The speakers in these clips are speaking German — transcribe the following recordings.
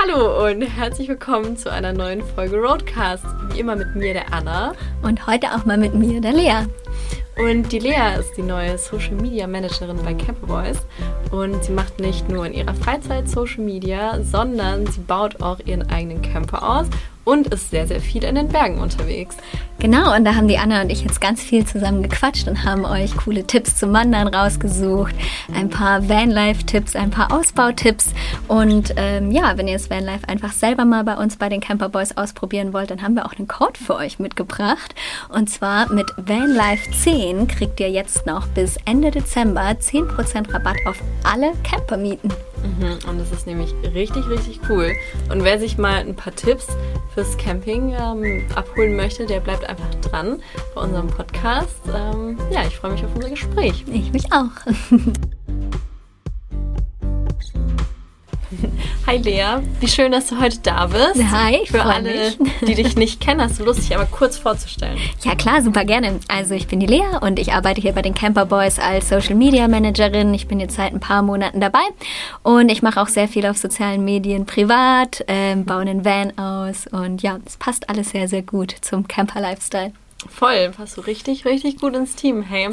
Hallo und herzlich willkommen zu einer neuen Folge Roadcast. Wie immer mit mir, der Anna. Und heute auch mal mit mir, der Lea. Und die Lea ist die neue Social Media Managerin bei Camper Boys. Und sie macht nicht nur in ihrer Freizeit Social Media, sondern sie baut auch ihren eigenen Camper aus und ist sehr, sehr viel in den Bergen unterwegs. Genau, und da haben die Anna und ich jetzt ganz viel zusammen gequatscht und haben euch coole Tipps zum Wandern rausgesucht, ein paar Vanlife-Tipps, ein paar Ausbautipps. Und ähm, ja, wenn ihr das Vanlife einfach selber mal bei uns bei den Camper Boys ausprobieren wollt, dann haben wir auch einen Code für euch mitgebracht. Und zwar mit Vanlife 10 kriegt ihr jetzt noch bis Ende Dezember 10% Rabatt auf alle Campermieten. Mhm, und das ist nämlich richtig, richtig cool. Und wer sich mal ein paar Tipps fürs Camping ähm, abholen möchte, der bleibt einfach dran bei unserem Podcast. Ähm, ja, ich freue mich auf unser Gespräch. Ich mich auch. Hi Lea, wie schön, dass du heute da bist. Hi, ich Für alle, mich. die dich nicht kennen, hast du Lust, dich aber kurz vorzustellen? Ja klar, super gerne. Also ich bin die Lea und ich arbeite hier bei den Camper Boys als Social Media Managerin. Ich bin jetzt seit ein paar Monaten dabei und ich mache auch sehr viel auf sozialen Medien privat, ähm, baue einen Van aus und ja, es passt alles sehr, sehr gut zum Camper-Lifestyle. Voll, passt du richtig, richtig gut ins Team. Hey,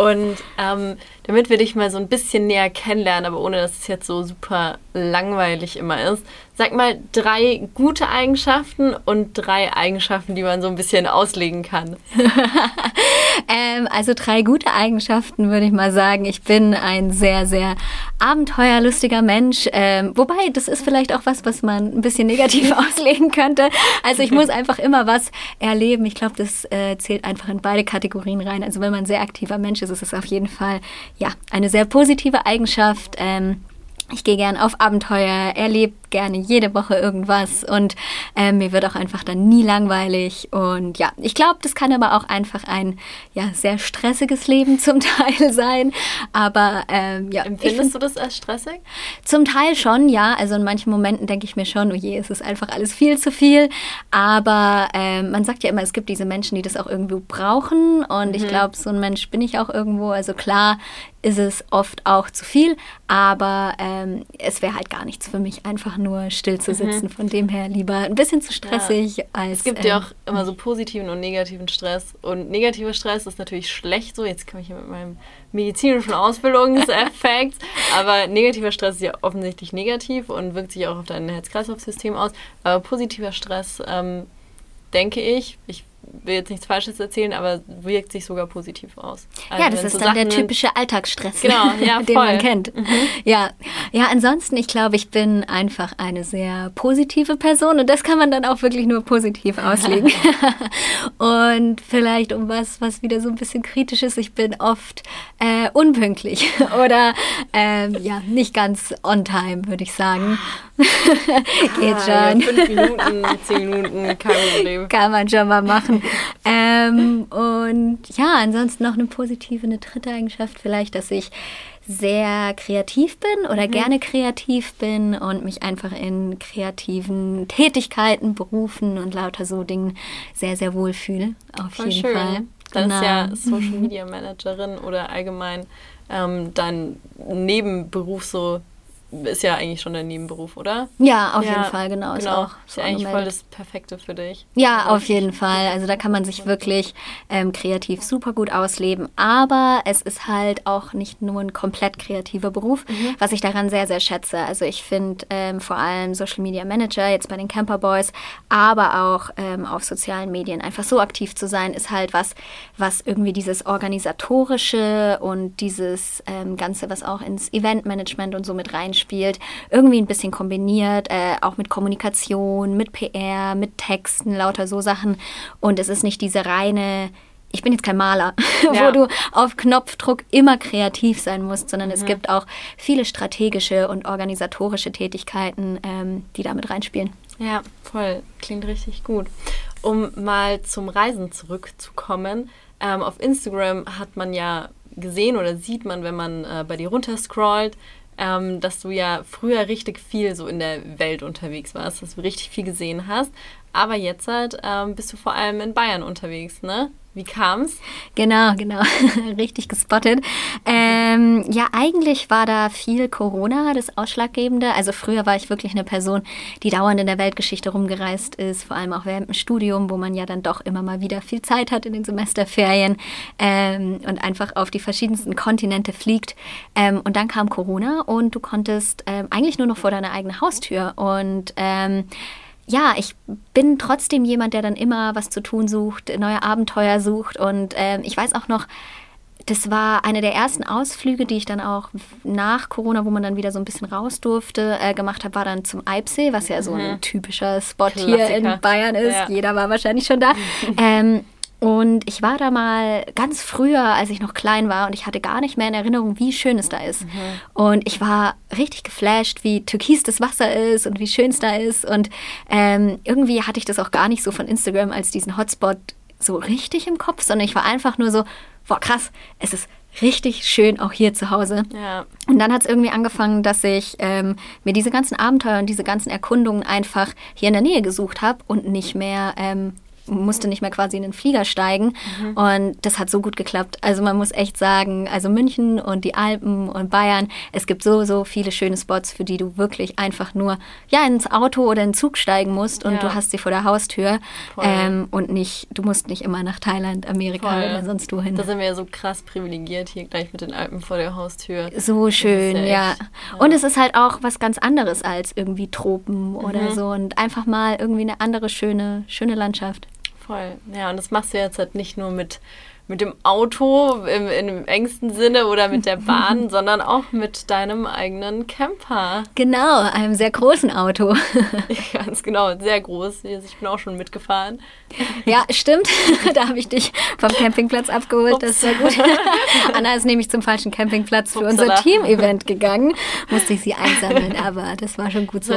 und ähm, damit wir dich mal so ein bisschen näher kennenlernen, aber ohne dass es jetzt so super langweilig immer ist, sag mal drei gute Eigenschaften und drei Eigenschaften, die man so ein bisschen auslegen kann. ähm, also drei gute Eigenschaften würde ich mal sagen. Ich bin ein sehr, sehr abenteuerlustiger Mensch. Ähm, wobei, das ist vielleicht auch was, was man ein bisschen negativ auslegen könnte. Also ich muss einfach immer was erleben. Ich glaube, das äh, zählt einfach in beide Kategorien rein. Also wenn man ein sehr aktiver Mensch ist, ist es auf jeden Fall ja eine sehr positive Eigenschaft. Ähm, ich gehe gern auf Abenteuer, erlebe gerne jede Woche irgendwas und äh, mir wird auch einfach dann nie langweilig. Und ja, ich glaube, das kann aber auch einfach ein ja, sehr stressiges Leben zum Teil sein. Aber ähm, ja. Empfindest du das als stressig? Zum Teil schon, ja. Also in manchen Momenten denke ich mir schon, oh je, es ist einfach alles viel zu viel. Aber ähm, man sagt ja immer, es gibt diese Menschen, die das auch irgendwo brauchen. Und mhm. ich glaube, so ein Mensch bin ich auch irgendwo. Also klar ist es oft auch zu viel, aber ähm, es wäre halt gar nichts für mich, einfach nur still zu sitzen. Mhm. Von dem her lieber ein bisschen zu stressig ja. als. Es gibt ähm, ja auch immer so positiven und negativen Stress. Und negativer Stress ist natürlich schlecht so. Jetzt komme ich hier mit meinem medizinischen Ausbildungseffekt. aber negativer Stress ist ja offensichtlich negativ und wirkt sich auch auf dein Herz-Kreislauf-System aus. Aber positiver Stress, ähm, denke ich, ich will jetzt nichts Falsches erzählen, aber wirkt sich sogar positiv aus. Also ja, das ist so dann Sachen der typische Alltagsstress, genau, ja, den man kennt. Mhm. Ja. ja, ansonsten, ich glaube, ich bin einfach eine sehr positive Person und das kann man dann auch wirklich nur positiv auslegen. und vielleicht um was, was wieder so ein bisschen kritisch ist, ich bin oft äh, unpünktlich oder ähm, ja, nicht ganz on time, würde ich sagen. Geht ah, schon. Ja, fünf Minuten, zehn Minuten, kein Problem. Kann man schon mal machen. ähm, und ja, ansonsten noch eine positive, eine dritte Eigenschaft vielleicht, dass ich sehr kreativ bin oder mhm. gerne kreativ bin und mich einfach in kreativen Tätigkeiten, Berufen und lauter so Dingen sehr, sehr wohl fühle. Auf Voll jeden schön. Fall. Dann genau. ist ja Social Media Managerin oder allgemein ähm, dein Nebenberuf so ist ja eigentlich schon dein Nebenberuf, oder? Ja, auf ja, jeden Fall, genau. Ist genau. auch ist ja eigentlich voll das Perfekte für dich. Ja, auf jeden Fall. Also da kann man sich wirklich ähm, kreativ super gut ausleben. Aber es ist halt auch nicht nur ein komplett kreativer Beruf, mhm. was ich daran sehr, sehr schätze. Also ich finde ähm, vor allem Social Media Manager jetzt bei den Camper Boys, aber auch ähm, auf sozialen Medien einfach so aktiv zu sein, ist halt was, was irgendwie dieses organisatorische und dieses ähm, Ganze, was auch ins Eventmanagement und so mit reinspielt spielt, irgendwie ein bisschen kombiniert, äh, auch mit Kommunikation, mit PR, mit Texten, lauter so Sachen. Und es ist nicht diese reine ich bin jetzt kein Maler, ja. wo du auf Knopfdruck immer kreativ sein musst, sondern mhm. es gibt auch viele strategische und organisatorische Tätigkeiten, ähm, die damit reinspielen. Ja, voll. Klingt richtig gut. Um mal zum Reisen zurückzukommen. Ähm, auf Instagram hat man ja gesehen oder sieht man, wenn man äh, bei dir runterscrollt, ähm, dass du ja früher richtig viel so in der Welt unterwegs warst, dass du richtig viel gesehen hast. Aber jetzt halt, ähm, bist du vor allem in Bayern unterwegs, ne? Wie kam's? Genau, genau. Richtig gespottet. Ähm, ja, eigentlich war da viel Corona das Ausschlaggebende. Also früher war ich wirklich eine Person, die dauernd in der Weltgeschichte rumgereist ist, vor allem auch während dem Studium, wo man ja dann doch immer mal wieder viel Zeit hat in den Semesterferien ähm, und einfach auf die verschiedensten Kontinente fliegt. Ähm, und dann kam Corona und du konntest ähm, eigentlich nur noch vor deiner eigenen Haustür. Und ähm, ja, ich bin trotzdem jemand, der dann immer was zu tun sucht, neue Abenteuer sucht. Und äh, ich weiß auch noch, das war eine der ersten Ausflüge, die ich dann auch nach Corona, wo man dann wieder so ein bisschen raus durfte, äh, gemacht habe, war dann zum Eibsee, was ja so ein mhm. typischer Spot Klassiker. hier in Bayern ist. Ja. Jeder war wahrscheinlich schon da. ähm, und ich war da mal ganz früher, als ich noch klein war und ich hatte gar nicht mehr in Erinnerung, wie schön es da ist. Mhm. Und ich war richtig geflasht, wie türkis das Wasser ist und wie schön es da ist. Und ähm, irgendwie hatte ich das auch gar nicht so von Instagram als diesen Hotspot so richtig im Kopf, sondern ich war einfach nur so, boah krass, es ist richtig schön auch hier zu Hause. Ja. Und dann hat es irgendwie angefangen, dass ich ähm, mir diese ganzen Abenteuer und diese ganzen Erkundungen einfach hier in der Nähe gesucht habe und nicht mehr ähm, musste nicht mehr quasi in den Flieger steigen. Mhm. Und das hat so gut geklappt. Also man muss echt sagen, also München und die Alpen und Bayern, es gibt so, so viele schöne Spots, für die du wirklich einfach nur ja, ins Auto oder in den Zug steigen musst und ja. du hast sie vor der Haustür. Ähm, und nicht, du musst nicht immer nach Thailand, Amerika Voll. oder sonst wohin. Da sind wir ja so krass privilegiert hier gleich mit den Alpen vor der Haustür. So schön, ja, ja. Und es ist halt auch was ganz anderes als irgendwie Tropen mhm. oder so und einfach mal irgendwie eine andere schöne, schöne Landschaft voll. Ja, und das machst du jetzt halt nicht nur mit, mit dem Auto im, im engsten Sinne oder mit der Bahn, sondern auch mit deinem eigenen Camper. Genau, einem sehr großen Auto. Ganz genau, sehr groß. Ich bin auch schon mitgefahren. Ja, stimmt. Da habe ich dich vom Campingplatz abgeholt. Ups. Das ist sehr gut. Anna ist nämlich zum falschen Campingplatz für Upsala. unser Team-Event gegangen. Musste ich sie einsammeln, aber das war schon gut so.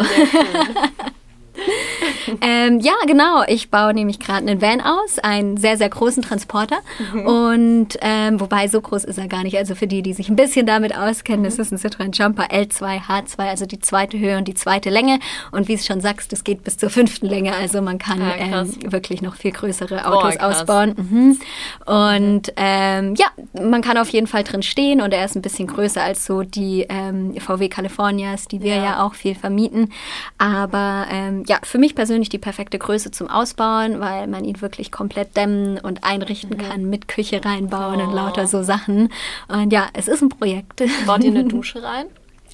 Ähm, ja, genau. Ich baue nämlich gerade einen Van aus, einen sehr, sehr großen Transporter. Mhm. Und ähm, wobei so groß ist er gar nicht. Also für die, die sich ein bisschen damit auskennen, mhm. das ist ein Citroën Jumper L2 H2, also die zweite Höhe und die zweite Länge. Und wie es schon sagst, das geht bis zur fünften Länge. Also man kann ja, ähm, wirklich noch viel größere Autos Boah, ausbauen. Mhm. Und ähm, ja, man kann auf jeden Fall drin stehen und er ist ein bisschen größer als so die ähm, VW Californias, die wir ja. ja auch viel vermieten. Aber ähm, ja, für mich persönlich die perfekte Größe zum Ausbauen, weil man ihn wirklich komplett dämmen und einrichten mhm. kann, mit Küche reinbauen oh. und lauter so Sachen. Und ja, es ist ein Projekt. Baut ihr eine Dusche rein?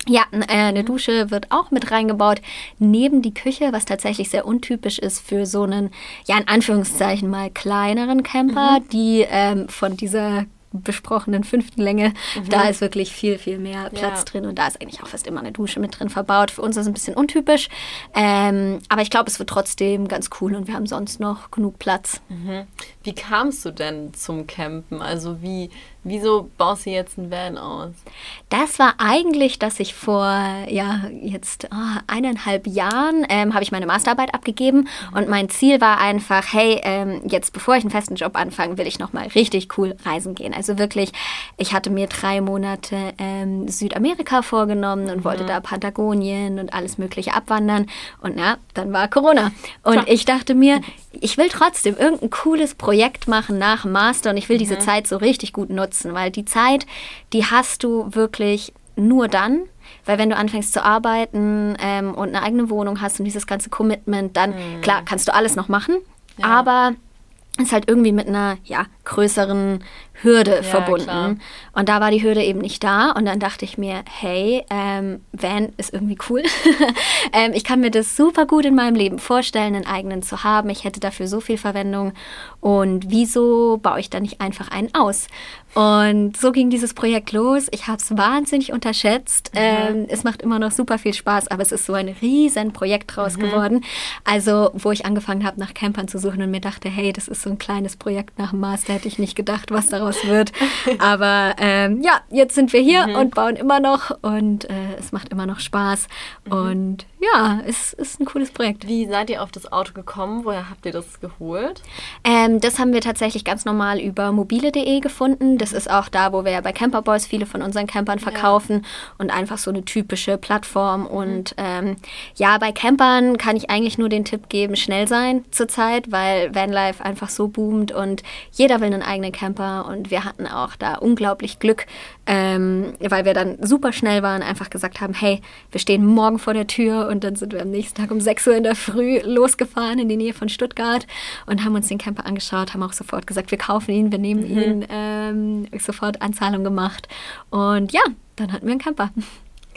Ja, äh, eine Dusche wird auch mit reingebaut, neben die Küche, was tatsächlich sehr untypisch ist für so einen, ja, in Anführungszeichen mal kleineren Camper, mhm. die ähm, von dieser besprochenen fünften Länge. Mhm. Da ist wirklich viel, viel mehr Platz ja. drin und da ist eigentlich auch fast immer eine Dusche mit drin verbaut. Für uns ist es ein bisschen untypisch, ähm, aber ich glaube, es wird trotzdem ganz cool und wir haben sonst noch genug Platz. Mhm. Wie kamst du denn zum Campen? Also wie, Wieso baust du jetzt ein Van aus? Das war eigentlich, dass ich vor ja jetzt oh, eineinhalb Jahren ähm, habe ich meine Masterarbeit abgegeben und mein Ziel war einfach, hey, ähm, jetzt bevor ich einen festen Job anfange, will ich noch mal richtig cool reisen gehen. Also wirklich, ich hatte mir drei Monate ähm, Südamerika vorgenommen und mhm. wollte da Patagonien und alles Mögliche abwandern und ja, dann war Corona und Klar. ich dachte mir, ich will trotzdem irgendein cooles Projekt machen nach Master und ich will mhm. diese Zeit so richtig gut nutzen, weil die Zeit, die hast du wirklich nur dann, weil wenn du anfängst zu arbeiten ähm, und eine eigene Wohnung hast und dieses ganze Commitment, dann mhm. klar kannst du alles noch machen, ja. aber ist halt irgendwie mit einer ja, größeren Hürde ja, verbunden. Klar. Und da war die Hürde eben nicht da. Und dann dachte ich mir, hey, ähm, Van ist irgendwie cool. ähm, ich kann mir das super gut in meinem Leben vorstellen, einen eigenen zu haben. Ich hätte dafür so viel Verwendung. Und wieso baue ich da nicht einfach einen aus? Und so ging dieses Projekt los. Ich habe es wahnsinnig unterschätzt. Mhm. Ähm, es macht immer noch super viel Spaß, aber es ist so ein riesen Projekt draus mhm. geworden. Also, wo ich angefangen habe, nach Campern zu suchen und mir dachte, hey, das ist so ein kleines Projekt nach dem Master, hätte ich nicht gedacht, was daraus draus wird. Aber ähm, ja, jetzt sind wir hier mhm. und bauen immer noch und äh, es macht immer noch Spaß. Mhm. Und ja, es ist ein cooles Projekt. Wie seid ihr auf das Auto gekommen? Woher habt ihr das geholt? Ähm, das haben wir tatsächlich ganz normal über mobile.de gefunden. Das ist auch da, wo wir bei Camperboys viele von unseren Campern verkaufen ja. und einfach so eine typische Plattform. Und mhm. ähm, ja, bei Campern kann ich eigentlich nur den Tipp geben, schnell sein zurzeit, weil Vanlife einfach so boomt und jeder will einen eigenen Camper. Und wir hatten auch da unglaublich Glück, ähm, weil wir dann super schnell waren, einfach gesagt haben, hey, wir stehen morgen vor der Tür und dann sind wir am nächsten Tag um 6 Uhr in der Früh losgefahren in die Nähe von Stuttgart und haben uns den Camper angeschaut, haben auch sofort gesagt, wir kaufen ihn, wir nehmen mhm. ihn, ähm, sofort Anzahlung gemacht. Und ja, dann hatten wir einen Camper.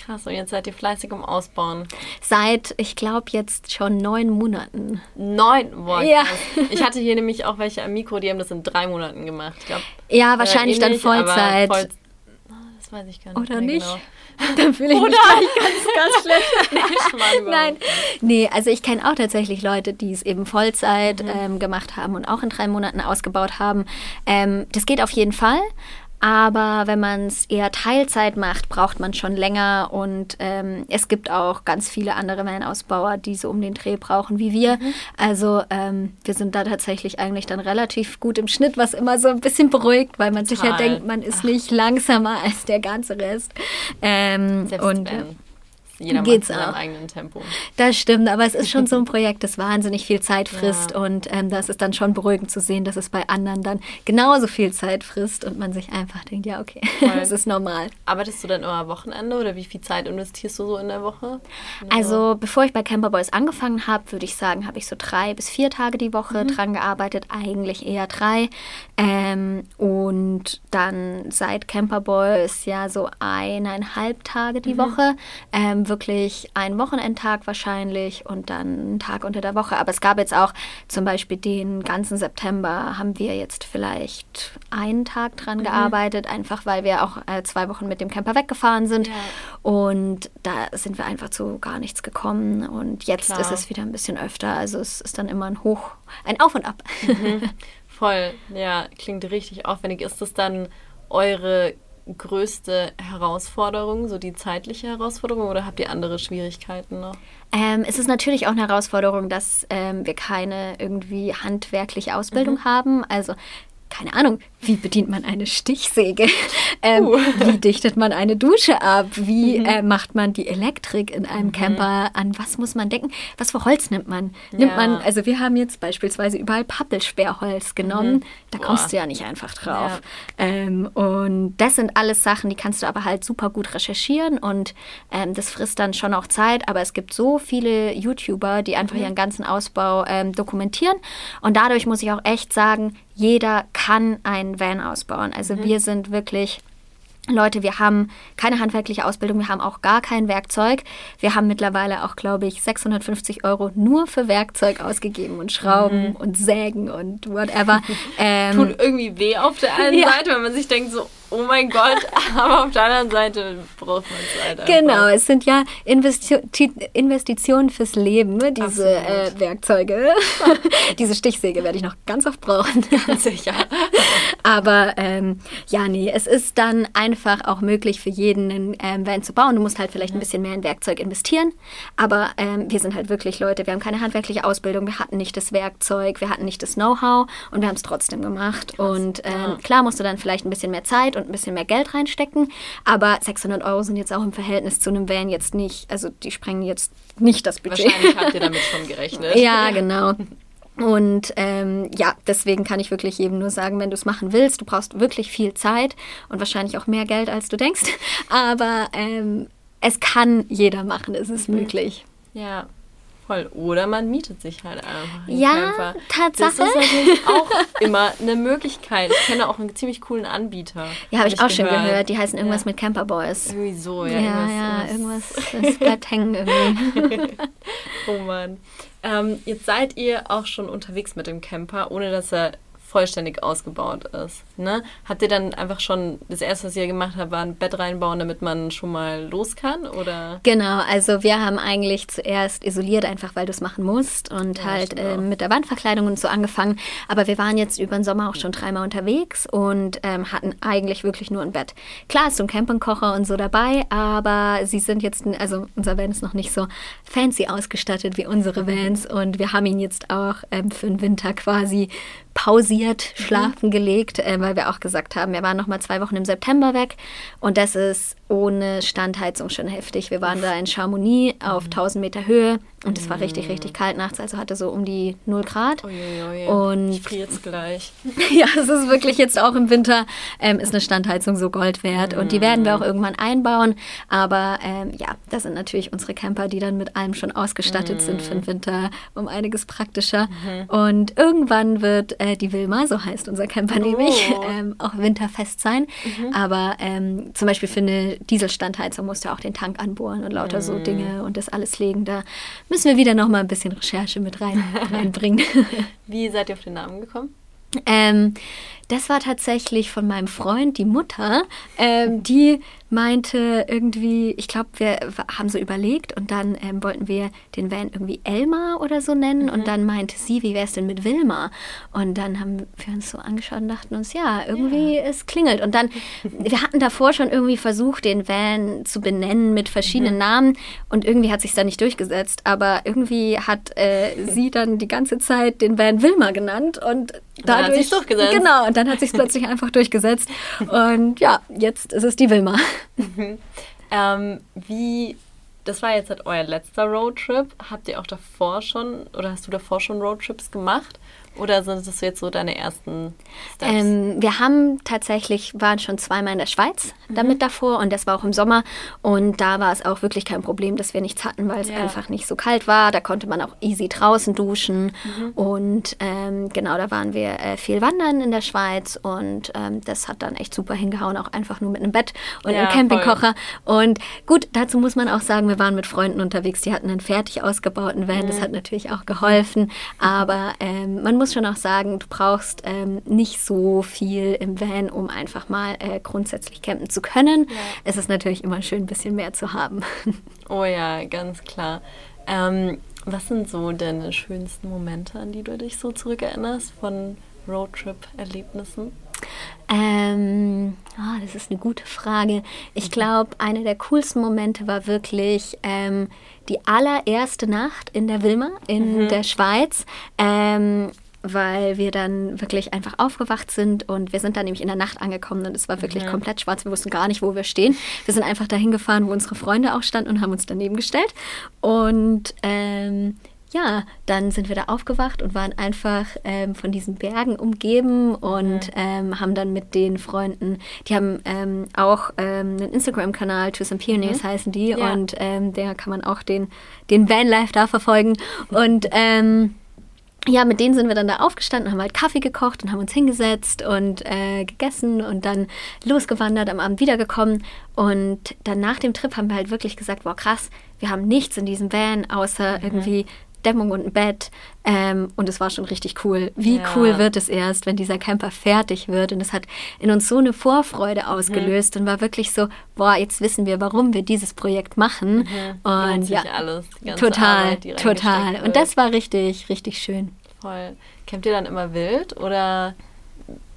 Krass, und jetzt seid ihr fleißig im Ausbauen. Seit, ich glaube, jetzt schon neun Monaten. Neun? Boah, ja. Ich hatte hier nämlich auch welche am Mikro, die haben das in drei Monaten gemacht. Ich glaub, ja, wahrscheinlich äh, ähnlich, dann Vollzeit. Voll, oh, das weiß ich gar nicht. Oder nicht? Genau. Dann fühle ich Oder? mich ganz, ganz schlecht. nee, Nein. Nee, also ich kenne auch tatsächlich Leute, die es eben Vollzeit mhm. ähm, gemacht haben und auch in drei Monaten ausgebaut haben. Ähm, das geht auf jeden Fall. Aber wenn man es eher Teilzeit macht, braucht man schon länger. Und ähm, es gibt auch ganz viele andere Van-Ausbauer, die so um den Dreh brauchen wie wir. Mhm. Also ähm, wir sind da tatsächlich eigentlich dann relativ gut im Schnitt, was immer so ein bisschen beruhigt, weil man sich ja denkt, man ist Ach. nicht langsamer als der ganze Rest. Ähm, Selbst und, wenn jeder geht's macht in seinem eigenen Tempo. Das stimmt, aber es ist schon so ein Projekt, das wahnsinnig viel Zeit frisst ja. und ähm, das ist dann schon beruhigend zu sehen, dass es bei anderen dann genauso viel Zeit frisst und man sich einfach denkt, ja okay, das ist normal. Arbeitest du dann immer am Wochenende oder wie viel Zeit investierst du so in der Woche? Also bevor ich bei Camper Boys angefangen habe, würde ich sagen, habe ich so drei bis vier Tage die Woche mhm. dran gearbeitet, eigentlich eher drei. Ähm, und dann seit Camper Boys ja so eineinhalb Tage die mhm. Woche. Ähm, wirklich ein Wochenendtag wahrscheinlich und dann einen Tag unter der Woche. Aber es gab jetzt auch zum Beispiel den ganzen September haben wir jetzt vielleicht einen Tag dran mhm. gearbeitet, einfach weil wir auch äh, zwei Wochen mit dem Camper weggefahren sind. Ja. Und da sind wir einfach zu gar nichts gekommen. Und jetzt Klar. ist es wieder ein bisschen öfter. Also es ist dann immer ein Hoch, ein Auf und Ab. Mhm. Voll, ja, klingt richtig aufwendig. Ist das dann eure größte Herausforderung, so die zeitliche Herausforderung, oder habt ihr andere Schwierigkeiten noch? Ähm, es ist natürlich auch eine Herausforderung, dass ähm, wir keine irgendwie handwerkliche Ausbildung mhm. haben. Also keine Ahnung, wie bedient man eine Stichsäge? Ähm, uh. Wie dichtet man eine Dusche ab? Wie mhm. äh, macht man die Elektrik in einem mhm. Camper? An was muss man denken? Was für Holz nimmt man? Nimmt ja. man, also wir haben jetzt beispielsweise überall Pappelsperrholz genommen. Mhm. Da Boah. kommst du ja nicht einfach drauf. Ja. Ähm, und das sind alles Sachen, die kannst du aber halt super gut recherchieren und ähm, das frisst dann schon auch Zeit. Aber es gibt so viele YouTuber, die einfach mhm. ihren ganzen Ausbau ähm, dokumentieren. Und dadurch muss ich auch echt sagen, jeder kann einen Van ausbauen. Also mhm. wir sind wirklich Leute, wir haben keine handwerkliche Ausbildung, wir haben auch gar kein Werkzeug. Wir haben mittlerweile auch, glaube ich, 650 Euro nur für Werkzeug ausgegeben und Schrauben mhm. und Sägen und whatever. Ähm, Tut irgendwie weh auf der einen ja. Seite, wenn man sich denkt so, oh mein Gott, aber auf der anderen Seite braucht man es halt einfach. Genau, es sind ja Investi Investitionen fürs Leben, diese äh, Werkzeuge. diese Stichsäge werde ich noch ganz oft brauchen. Ganz sicher. aber ähm, ja, nee, es ist dann einfach auch möglich für jeden einen ähm, Van zu bauen. Du musst halt vielleicht ein bisschen mehr in Werkzeug investieren, aber ähm, wir sind halt wirklich Leute, wir haben keine handwerkliche Ausbildung, wir hatten nicht das Werkzeug, wir hatten nicht das Know-how und wir haben es trotzdem gemacht. Krass. Und ähm, ja. klar musst du dann vielleicht ein bisschen mehr Zeit und und ein bisschen mehr Geld reinstecken. Aber 600 Euro sind jetzt auch im Verhältnis zu einem Van jetzt nicht, also die sprengen jetzt nicht das Budget. Wahrscheinlich habt ihr damit schon gerechnet. ja, genau. Und ähm, ja, deswegen kann ich wirklich jedem nur sagen, wenn du es machen willst, du brauchst wirklich viel Zeit und wahrscheinlich auch mehr Geld, als du denkst. Aber ähm, es kann jeder machen, es ist mhm. möglich. Ja, Voll. Oder man mietet sich halt einfach einen ja, Camper. Tatsache. Das ist natürlich auch immer eine Möglichkeit. Ich kenne auch einen ziemlich coolen Anbieter. Ja, habe ich, auch schon gehört. Die heißen irgendwas ja. mit Camper Boys. Irgendwie so, ja. Ja, irgendwas, ja, irgendwas, das bleibt hängen irgendwie. oh Mann. Ähm, jetzt seid ihr auch schon unterwegs mit dem Camper, ohne dass er vollständig ausgebaut ist. Ne? Habt ihr dann einfach schon, das erste, was ihr gemacht habt, war ein Bett reinbauen, damit man schon mal los kann? Oder? Genau, also wir haben eigentlich zuerst isoliert, einfach weil du es machen musst und ja, halt äh, mit der Wandverkleidung und so angefangen. Aber wir waren jetzt über den Sommer auch schon dreimal unterwegs und ähm, hatten eigentlich wirklich nur ein Bett. Klar ist so ein Campingkocher und so dabei, aber sie sind jetzt, also unser Van ist noch nicht so fancy ausgestattet wie unsere Vans und wir haben ihn jetzt auch ähm, für den Winter quasi pausiert, mhm. schlafen mhm. gelegt, äh, weil wir auch gesagt haben, wir waren noch mal zwei Wochen im September weg und das ist ohne Standheizung schon heftig. Wir waren da in Chamonix auf 1000 mhm. Meter Höhe und es war richtig, richtig mhm. kalt nachts, also hatte so um die 0 Grad. Uiuiui. Und ich jetzt gleich. ja, es ist wirklich jetzt auch im Winter, ähm, ist eine Standheizung so Gold wert. Und die werden wir auch irgendwann einbauen. Aber ähm, ja, das sind natürlich unsere Camper, die dann mit allem schon ausgestattet sind für den Winter, um einiges praktischer. Mhm. Und irgendwann wird äh, die Wilma, so heißt unser Camper oh. nämlich, ähm, auch winterfest sein. Mhm. Aber ähm, zum Beispiel für eine Dieselstandheizung musst du auch den Tank anbohren und lauter mm. so Dinge und das alles legen. Da müssen wir wieder noch mal ein bisschen Recherche mit rein, reinbringen. Wie seid ihr auf den Namen gekommen? Ähm, das war tatsächlich von meinem Freund, die Mutter, ähm, die meinte irgendwie, ich glaube, wir haben so überlegt und dann ähm, wollten wir den Van irgendwie Elmar oder so nennen mhm. und dann meinte sie, wie wäre es denn mit Wilma? Und dann haben wir uns so angeschaut und dachten uns, ja, irgendwie ja. es klingelt. Und dann, wir hatten davor schon irgendwie versucht, den Van zu benennen mit verschiedenen mhm. Namen und irgendwie hat sich da nicht durchgesetzt, aber irgendwie hat äh, sie dann die ganze Zeit den Van Wilma genannt und dadurch... Dann hat durchgesetzt. Genau, und dann hat sich plötzlich einfach durchgesetzt und ja, jetzt ist es die Wilma. Mhm. Ähm, wie, das war jetzt halt euer letzter Roadtrip. Habt ihr auch davor schon, oder hast du davor schon Roadtrips gemacht? Oder sind das jetzt so deine ersten Steps? Ähm, wir haben tatsächlich, waren schon zweimal in der Schweiz mhm. damit davor und das war auch im Sommer. Und da war es auch wirklich kein Problem, dass wir nichts hatten, weil es ja. einfach nicht so kalt war. Da konnte man auch easy draußen duschen. Mhm. Und ähm, genau, da waren wir äh, viel wandern in der Schweiz und ähm, das hat dann echt super hingehauen, auch einfach nur mit einem Bett und ja, einem Campingkocher. Voll. Und gut, dazu muss man auch sagen, wir waren mit Freunden unterwegs, die hatten einen fertig ausgebauten Van. Mhm. Das hat natürlich auch geholfen. Aber ähm, man muss muss schon auch sagen, du brauchst ähm, nicht so viel im Van, um einfach mal äh, grundsätzlich campen zu können. Ja. Es ist natürlich immer schön, ein bisschen mehr zu haben. Oh ja, ganz klar. Ähm, was sind so deine schönsten Momente, an die du dich so zurückerinnerst von Roadtrip-Erlebnissen? Ähm, oh, das ist eine gute Frage. Ich mhm. glaube, einer der coolsten Momente war wirklich ähm, die allererste Nacht in der Wilma in mhm. der Schweiz. Ähm, weil wir dann wirklich einfach aufgewacht sind und wir sind dann nämlich in der Nacht angekommen und es war wirklich mhm. komplett schwarz. Wir wussten gar nicht, wo wir stehen. Wir sind einfach dahin gefahren, wo unsere Freunde auch standen und haben uns daneben gestellt. Und ähm, ja, dann sind wir da aufgewacht und waren einfach ähm, von diesen Bergen umgeben und mhm. ähm, haben dann mit den Freunden, die haben ähm, auch ähm, einen Instagram-Kanal, To Some Pioneers mhm. heißen die, ja. und ähm, der kann man auch den, den Vanlife da verfolgen. Und ähm, ja, mit denen sind wir dann da aufgestanden, haben halt Kaffee gekocht und haben uns hingesetzt und äh, gegessen und dann losgewandert, am Abend wiedergekommen. Und dann nach dem Trip haben wir halt wirklich gesagt, wow krass, wir haben nichts in diesem Van außer mhm. irgendwie Dämmung und ein Bett. Ähm, und es war schon richtig cool. Wie ja. cool wird es erst, wenn dieser Camper fertig wird? Und es hat in uns so eine Vorfreude mhm. ausgelöst mhm. und war wirklich so, boah, jetzt wissen wir, warum wir dieses Projekt machen. Mhm. Und ja, alles, total, Arbeit, total. Und das war richtig, richtig schön. Voll. Campt ihr dann immer wild oder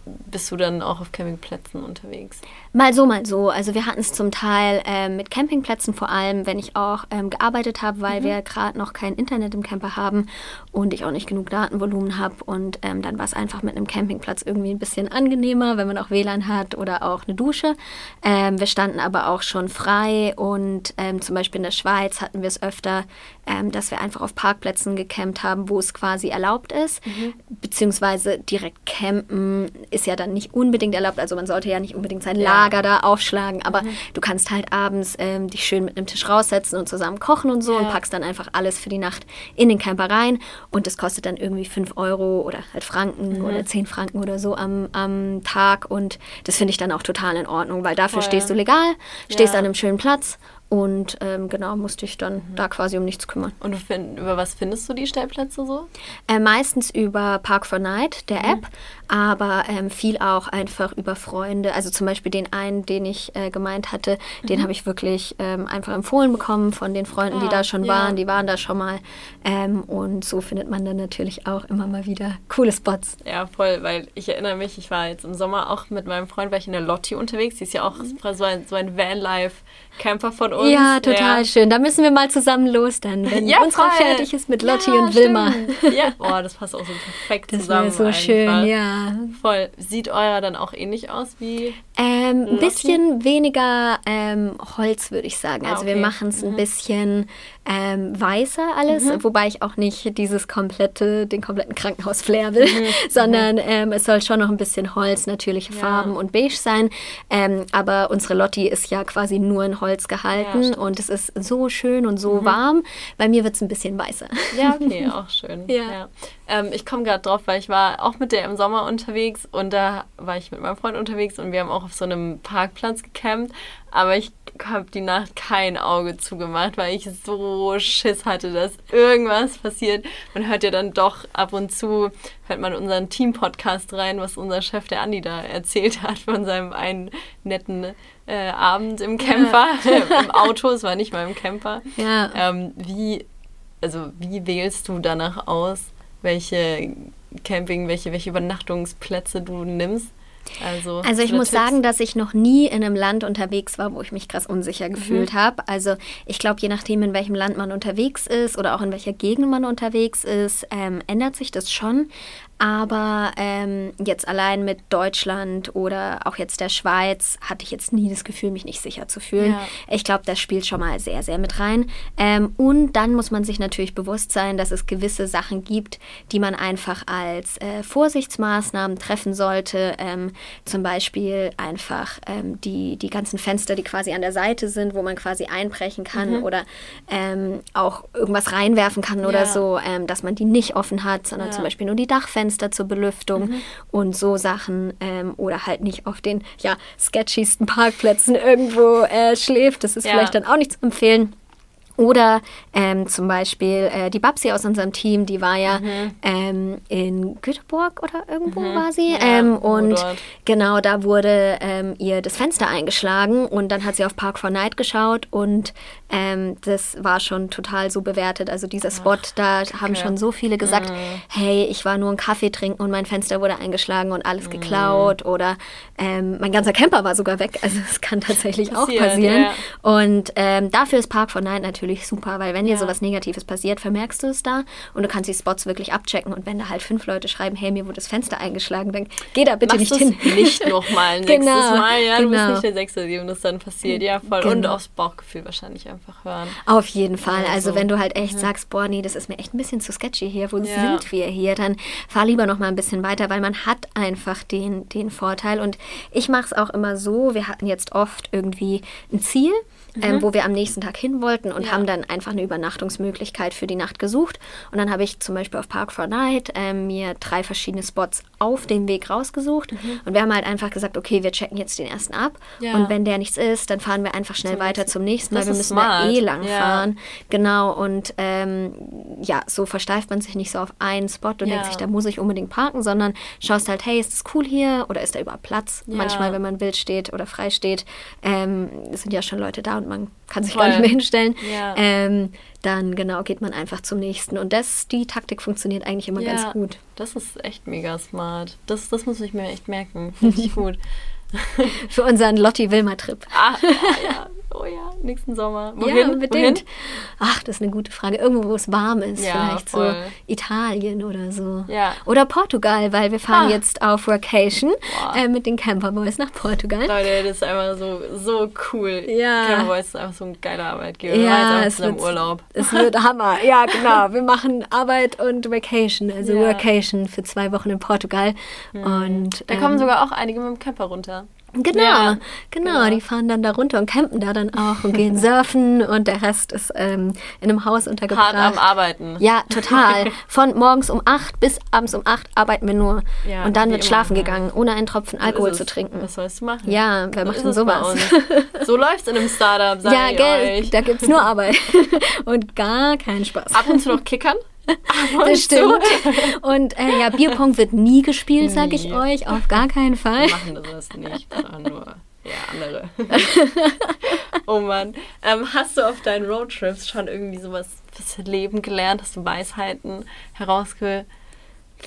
bist du dann auch auf Campingplätzen unterwegs? Mal so, mal so. Also wir hatten es zum Teil ähm, mit Campingplätzen, vor allem wenn ich auch ähm, gearbeitet habe, weil mhm. wir gerade noch kein Internet im Camper haben und ich auch nicht genug Datenvolumen habe. Und ähm, dann war es einfach mit einem Campingplatz irgendwie ein bisschen angenehmer, wenn man auch WLAN hat oder auch eine Dusche. Ähm, wir standen aber auch schon frei und ähm, zum Beispiel in der Schweiz hatten wir es öfter, ähm, dass wir einfach auf Parkplätzen gecampt haben, wo es quasi erlaubt ist. Mhm. Beziehungsweise direkt campen ist ja dann nicht unbedingt erlaubt. Also man sollte ja nicht unbedingt sein Lager Lager da aufschlagen, aber mhm. du kannst halt abends ähm, dich schön mit einem Tisch raussetzen und zusammen kochen und so ja. und packst dann einfach alles für die Nacht in den Camper rein und das kostet dann irgendwie 5 Euro oder halt Franken mhm. oder 10 Franken oder so am, am Tag und das finde ich dann auch total in Ordnung, weil dafür Voll. stehst du legal, stehst ja. an einem schönen Platz Und ähm, genau, musste ich dann da quasi um nichts kümmern. Und über was findest du die Stellplätze so? Äh, meistens über Park for Night, der App, aber ähm, viel auch einfach über Freunde. Also zum Beispiel den einen, den ich äh, gemeint hatte, den habe ich wirklich ähm, einfach empfohlen bekommen von den Freunden, die Ah, da schon ja. waren. Die waren da schon mal. Ähm, und so findet man dann natürlich auch immer mal wieder coole Spots. Ja, voll, weil ich erinnere mich, ich war jetzt im Sommer auch mit meinem Freund, war ich in der Lotti unterwegs. Die ist ja auch so ein, so ein Vanlife-Camper von uns. Ja, total schön. Da müssen wir mal zusammen los dann, wenn Ja, unsere fertig ist mit Lotti Ja, und Wilma. stimmt. Ja, boah, das passt auch so perfekt Das zusammen. wäre so einfach. schön, ja. Voll. Sieht euer dann auch ähnlich aus wie. Ähm, ein bisschen weniger ähm, Holz, würde ich sagen. Ah, Also wir okay. machen es ein bisschen ähm, weißer alles, wobei ich auch nicht dieses komplette, den kompletten Krankenhaus-Flair will, sondern ähm, es soll schon noch ein bisschen Holz, natürliche Farben und beige sein. Ähm, aber unsere Lotti ist ja quasi nur in Holz gehalten stimmt. und es ist so schön und so warm. Bei mir wird es ein bisschen weißer. Ja, okay, auch schön. Ja. Ähm, ich komme gerade drauf, weil ich war auch mit der im Sommer unterwegs und da war ich mit meinem Freund unterwegs und wir haben auch auf so einem Parkplatz gecampt. Aber ich habe die Nacht kein Auge zugemacht, weil ich so Schiss hatte, dass irgendwas passiert. Man hört ja dann doch ab und zu, hört man unseren Team-Podcast rein, was unser Chef, der Andi, da erzählt hat von seinem einen netten äh, Abend im Camper, im Auto. Es war nicht mal im Camper. Ja. Ähm, wie, also wie wählst du danach aus, welche Camping, welche, welche Übernachtungsplätze du nimmst? Also, Also ich muss Tipps? sagen, dass ich noch nie in einem Land unterwegs war, wo ich mich krass unsicher gefühlt habe. Also ich glaube, je nachdem, in welchem Land man unterwegs ist oder auch in welcher Gegend man unterwegs ist, ähm, ändert sich das schon. Aber ähm, jetzt allein mit Deutschland oder auch jetzt der Schweiz hatte ich jetzt nie das Gefühl, mich nicht sicher zu fühlen. Ja. Ich glaube, das spielt schon mal sehr, sehr mit rein. Ähm, und dann muss man sich natürlich bewusst sein, dass es gewisse Sachen gibt, die man einfach als äh, Vorsichtsmaßnahmen treffen sollte. Ähm, zum Beispiel einfach ähm, die, die ganzen Fenster, die quasi an der Seite sind, wo man quasi einbrechen kann oder ähm, auch irgendwas reinwerfen kann oder Ja. so, ähm, dass man die nicht offen hat, sondern Ja. zum Beispiel nur die Dachfenster zur Belüftung Mhm. und so Sachen ähm, oder halt nicht auf den ja, sketchiesten Parkplätzen irgendwo äh, schläft. Das ist Ja. vielleicht dann auch nicht zu empfehlen. Oder ähm, zum Beispiel äh, die Babsi aus unserem Team, die war ja ähm, in Göteborg oder irgendwo war sie. Ja, ähm, und genau, da wurde ähm, ihr das Fenster eingeschlagen und dann hat sie auf Park for Night geschaut und ähm, das war schon total so bewertet. Also dieser Spot, da haben schon so viele gesagt, hey, ich war nur einen Kaffee trinken und mein Fenster wurde eingeschlagen und alles geklaut oder ähm, mein ganzer Camper war sogar weg. Also es kann tatsächlich auch passieren. ja. Und ähm, dafür ist Park for Night natürlich super, weil wenn dir Ja. sowas Negatives passiert, vermerkst du es da und du kannst die Spots wirklich abchecken. Und wenn da halt fünf Leute schreiben, hey, mir wurde das Fenster eingeschlagen, dann geh da bitte Machst nicht hin. nicht nochmal ein Genau, Mal, ja, du bist genau. nicht der Sechste, dem das dann passiert. Ja, voll. Und Genau. aufs Bauchgefühl wahrscheinlich einfach hören. Auf jeden Fall. Ja, Also so. wenn du halt echt sagst, boah, nee, das ist mir echt ein bisschen zu sketchy hier, wo Ja. sind wir hier, dann fahr lieber noch mal ein bisschen weiter, weil man hat einfach den, den Vorteil. Und ich mache es auch immer so, wir hatten jetzt oft irgendwie ein Ziel, ähm, wo wir am nächsten Tag hin wollten und Ja. haben dann einfach eine Übernachtungsmöglichkeit für die Nacht gesucht. Und dann habe ich zum Beispiel auf Park for Night ähm, mir drei verschiedene Spots auf dem Weg rausgesucht. Und wir haben halt einfach gesagt, okay, wir checken jetzt den ersten ab. Ja. Und wenn der nichts ist, dann fahren wir einfach schnell Zum weiter nächsten. zum nächsten, Das weil wir müssen da eh lang Ja. fahren. Genau, und ähm, ja, so versteift man sich nicht so auf einen Spot und Ja. denkt sich, da muss ich unbedingt parken, sondern schaust halt, hey, ist das cool hier oder ist da überhaupt Platz? Ja. Manchmal, wenn man wild steht oder frei steht, ähm, sind ja schon Leute da und man kann sich Voll. gar nicht mehr hinstellen. Ähm, dann genau geht man einfach zum nächsten. Und das, die Taktik funktioniert eigentlich immer ganz gut. Das ist echt mega smart. Das, das muss ich mir echt merken. Finde ich gut. Für unseren Lotti-Wilma-Trip. Ah, oh ja, oh ja, nächsten Sommer. Wohin? Ja, unbedingt. Ach, das ist eine gute Frage. Irgendwo, wo es warm ist. Ja, Vielleicht voll. so Italien oder so. Ja. Oder Portugal, weil wir fahren Ah. jetzt auf Vacation äh, mit den Camperboys nach Portugal. Leute, das ist einfach so, so cool. Ja. Camperboys ist einfach so ein geiler Arbeitgeber. Ja, es wird, Urlaub. es wird Hammer. Ja, genau. Wir machen Arbeit und Vacation, also Ja. Vacation für zwei Wochen in Portugal. Und Da kommen ähm, sogar auch einige mit dem Camper runter. Genau, Ja, genau, genau. Die fahren dann da runter und campen da dann auch und gehen surfen und der Rest ist ähm, in einem Haus untergebracht. Hart am Arbeiten. Ja, total. Von morgens um 8 bis abends um 8 arbeiten wir nur. Ja, und dann wird schlafen gegangen, ohne einen Tropfen Alkohol zu trinken. Was sollst du machen? Ja, wer So macht denn sowas? So läuft's in einem Startup, sag Ja, ich gell, euch. da gibt's nur Arbeit und gar keinen Spaß. Ab und zu noch kickern. Und Das stimmt. zu. Und äh, ja, Bierpong wird nie gespielt, sag ich euch, auf gar keinen Fall. Wir machen das nicht, sondern nur ja, andere. oh Mann. Ähm, hast du auf deinen Roadtrips schon irgendwie sowas fürs Leben gelernt? Hast du Weisheiten herausgefunden?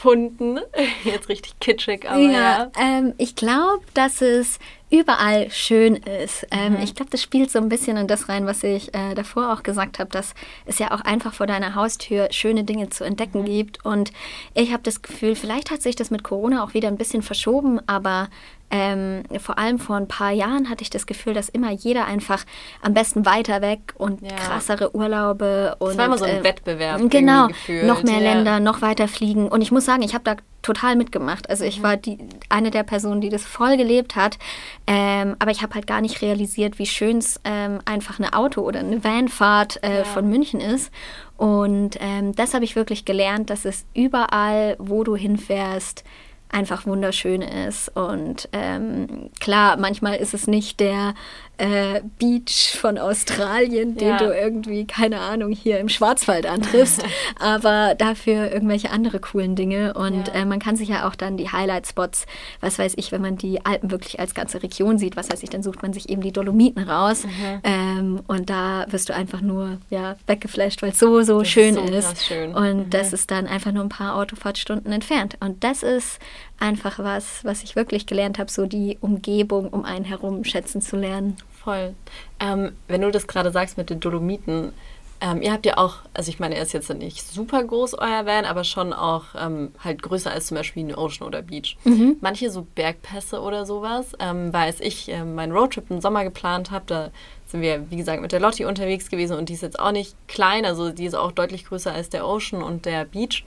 Jetzt richtig kitschig, aber ja. Ja, ähm, ich glaube, dass es überall schön ist. Ähm, Mhm. Ich glaube, das spielt so ein bisschen in das rein, was ich äh, davor auch gesagt habe, dass es ja auch einfach vor deiner Haustür schöne Dinge zu Mhm. entdecken gibt. Und ich habe das Gefühl, vielleicht hat sich das mit Corona auch wieder ein bisschen verschoben, aber ähm, vor allem vor ein paar Jahren hatte ich das Gefühl, dass immer jeder einfach am besten weiter weg und Ja. krassere Urlaube und war immer so ein äh, Wettbewerb Genau, noch mehr ja. Länder, noch weiter fliegen. Und ich muss sagen, ich habe da total mitgemacht. Also Mhm. ich war die, eine der Personen, die das voll gelebt hat. Ähm, aber ich habe halt gar nicht realisiert, wie schön es ähm, einfach eine Auto- oder eine Vanfahrt äh, Ja. von München ist. Und ähm, das habe ich wirklich gelernt, dass es überall, wo du hinfährst, einfach wunderschön ist. Und ähm, klar, manchmal ist es nicht der äh, Beach von Australien, den Ja. du irgendwie, keine Ahnung, hier im Schwarzwald antriffst, aber dafür irgendwelche andere coolen Dinge. Und Ja. äh, man kann sich ja auch dann die Highlight-Spots, was weiß ich, wenn man die Alpen wirklich als ganze Region sieht, was weiß ich, dann sucht man sich eben die Dolomiten raus. Mhm. Ähm, und da wirst du einfach nur ja, weggeflasht, weil es so, so Das ist schön so ist. schön. Und Mhm. das ist dann einfach nur ein paar Autofahrtstunden entfernt. Und das ist einfach was, was ich wirklich gelernt habe, so die Umgebung um einen herum schätzen zu lernen. Voll. Ähm, wenn du das gerade sagst mit den Dolomiten, ähm, ihr habt ja auch, also ich meine, er ist jetzt nicht super groß, euer Van, aber schon auch ähm, halt größer als zum Beispiel ein Ocean oder Beach. Manche so Bergpässe oder sowas, ähm, weil als ich ähm, meinen Roadtrip im Sommer geplant habe, da sind wir, wie gesagt, mit der Lotti unterwegs gewesen und die ist jetzt auch nicht klein, also die ist auch deutlich größer als der Ocean und der Beach.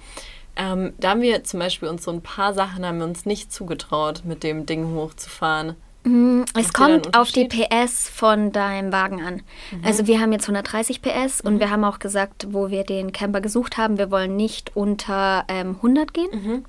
Ähm, da haben wir zum Beispiel uns so ein paar Sachen haben wir uns nicht zugetraut, mit dem Ding hochzufahren. Es da einen kommt auf die? PS von deinem Wagen an. Also wir haben jetzt 130 PS und wir haben auch gesagt, wo wir den Camper gesucht haben, wir wollen nicht unter ähm, 100 gehen.